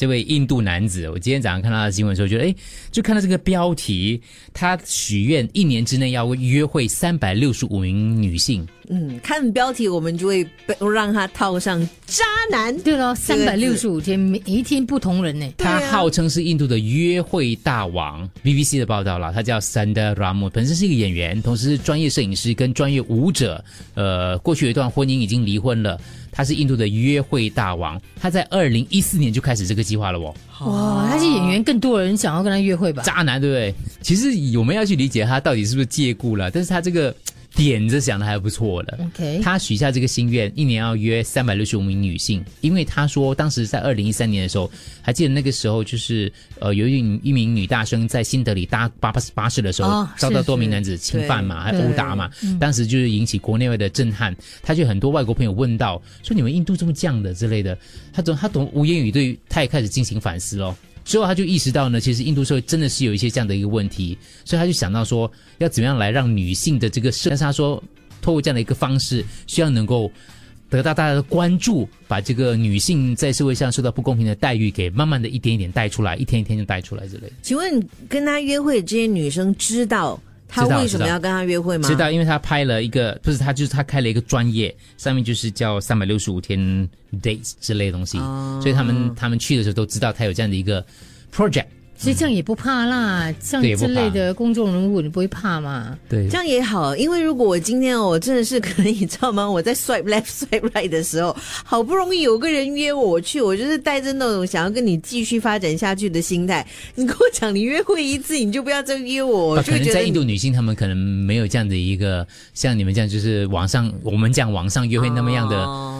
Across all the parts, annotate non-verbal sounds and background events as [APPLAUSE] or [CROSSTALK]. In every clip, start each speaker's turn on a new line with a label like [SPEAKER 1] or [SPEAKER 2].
[SPEAKER 1] 这位印度男子，我今天早上看到他的新闻的时候，觉得哎，就看到这个标题，他许愿一年之内要约会三百六十五名女性。
[SPEAKER 2] 嗯，看标题我们就会让他套上渣男。
[SPEAKER 3] 对了，三百六十五天，每一天不同人呢。
[SPEAKER 1] 他号称是印度的约会大王。BBC 的报道了，他叫 Sandra Ram，本身是一个演员，同时是专业摄影师跟专业舞者。呃，过去有一段婚姻已经离婚了。他是印度的约会大王，他在二零一四年就开始这个计划了哦。
[SPEAKER 3] 哇，他是演员，更多人想要跟他约会吧？
[SPEAKER 1] 渣男对不对？其实我们要去理解他到底是不是借故了，但是他这个。点子想的还不错的。
[SPEAKER 3] OK，
[SPEAKER 1] 他许下这个心愿，一年要约三百六十五名女性，因为他说当时在二零一三年的时候，还记得那个时候就是呃，有一名一名女大生在新德里搭巴巴士巴士的时候，遭到多名男子侵犯嘛，还殴打嘛，当时就是引起国内外的震撼。他就很多外国朋友问到说：“你们印度这么犟的之类的？”他总他懂无言以对，他也开始进行反思喽。之后他就意识到呢，其实印度社会真的是有一些这样的一个问题，所以他就想到说，要怎么样来让女性的这个社，但是他说，透过这样的一个方式，需要能够得到大家的关注，把这个女性在社会上受到不公平的待遇给慢慢的一点一点带出来，一天一天就带出来之类。
[SPEAKER 2] 请问跟他约会这些女生知道？他为什么要跟他约会吗？
[SPEAKER 1] 知道，因为他拍了一个，不是他就是他开了一个专业，上面就是叫三百六十五天 dates 之类的东西，所以他们他们去的时候都知道他有这样的一个 project。
[SPEAKER 3] 其实这样也不怕啦，像之类的公众人物，你不会怕吗？
[SPEAKER 1] 对，
[SPEAKER 2] 这样也好，因为如果我今天我真的是可能你，知道吗？我在 swipe left swipe right 的时候，好不容易有个人约我去，我就是带着那种想要跟你继续发展下去的心态。你跟我讲，你约会一次你就不要再约我，就
[SPEAKER 1] 觉得在印度女性她们可能没有这样的一个像你们这样，就是网上我们讲网上约会那么样的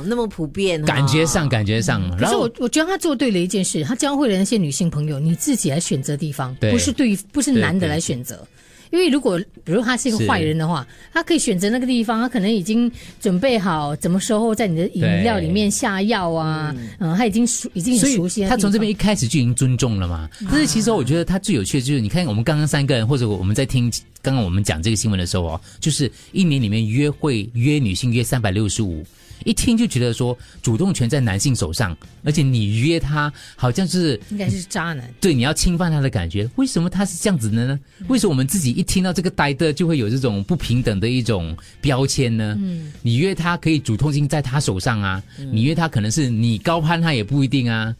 [SPEAKER 2] 那么普遍，
[SPEAKER 1] 感觉上感觉上。
[SPEAKER 3] 然后我我觉得他做对了一件事，他教会了那些女性朋友，你自己来。选择地方不是对，不是男的来选择，因为如果比如他是一个坏人的话，他可以选择那个地方，他可能已经准备好怎么时候在你的饮料里面下药啊，嗯，他已经熟已经熟悉，
[SPEAKER 1] 他从这边一开始就已经尊重了嘛。但是其实我觉得他最有趣的就是，你看我们刚刚三个人，或者我们在听刚刚我们讲这个新闻的时候哦，就是一年里面约会约女性约三百六十五。一听就觉得说主动权在男性手上，而且你约他好像是
[SPEAKER 3] 应该是渣男，
[SPEAKER 1] 对，你要侵犯他的感觉。为什么他是这样子的呢？为什么我们自己一听到这个呆的就会有这种不平等的一种标签呢？嗯，你约他可以主动性在他手上啊，你约他可能是你高攀他也不一定啊。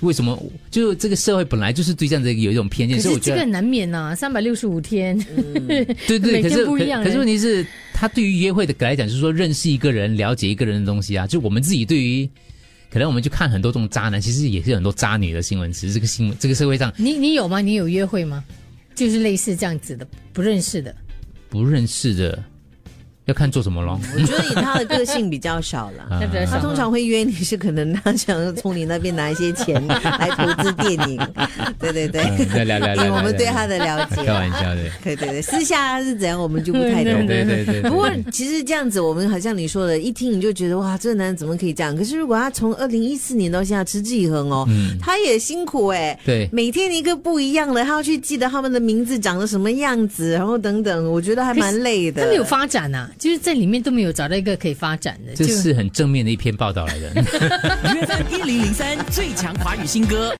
[SPEAKER 1] 为什么？就这个社会本来就是对这样子有一种偏见，
[SPEAKER 3] 所以我觉得这个难免呐，三百六十五天，
[SPEAKER 1] 对对，可是可是问题是，他对于约会的来讲，就是说认识一个人、了解一个人的东西啊。就我们自己对于，可能我们就看很多这种渣男，其实也是很多渣女的新闻。其实这个新闻，这个社会上，
[SPEAKER 3] 你你有吗？你有约会吗？就是类似这样子的，不认识的，
[SPEAKER 1] 不认识的。要看做什么咯。
[SPEAKER 2] 我觉得以他的个性比较少了，[LAUGHS] 他通常会约你是可能他想从你那边拿一些钱来投资电影，对 [LAUGHS] 对对，
[SPEAKER 1] 聊聊聊，
[SPEAKER 2] 我们对他的了解，
[SPEAKER 1] 开玩笑的，
[SPEAKER 2] 对对对，私下他是怎样我们就不太懂，
[SPEAKER 1] 对对对。[LAUGHS]
[SPEAKER 2] 不过其实这样子，我们好像你说的，一听你就觉得哇，这个男人怎么可以这样？可是如果他从二零一四年到现在持之以恒哦，他也辛苦哎，
[SPEAKER 1] 对，
[SPEAKER 2] 每天一个不一样的，他要去记得他们的名字长得什么样子，然后等等，我觉得还蛮累的。
[SPEAKER 3] 他们有发展呐。就是在里面都没有找到一个可以发展的，
[SPEAKER 1] 这是很正面的一篇报道来的。[LAUGHS]
[SPEAKER 4] 一零零三最强华语新歌。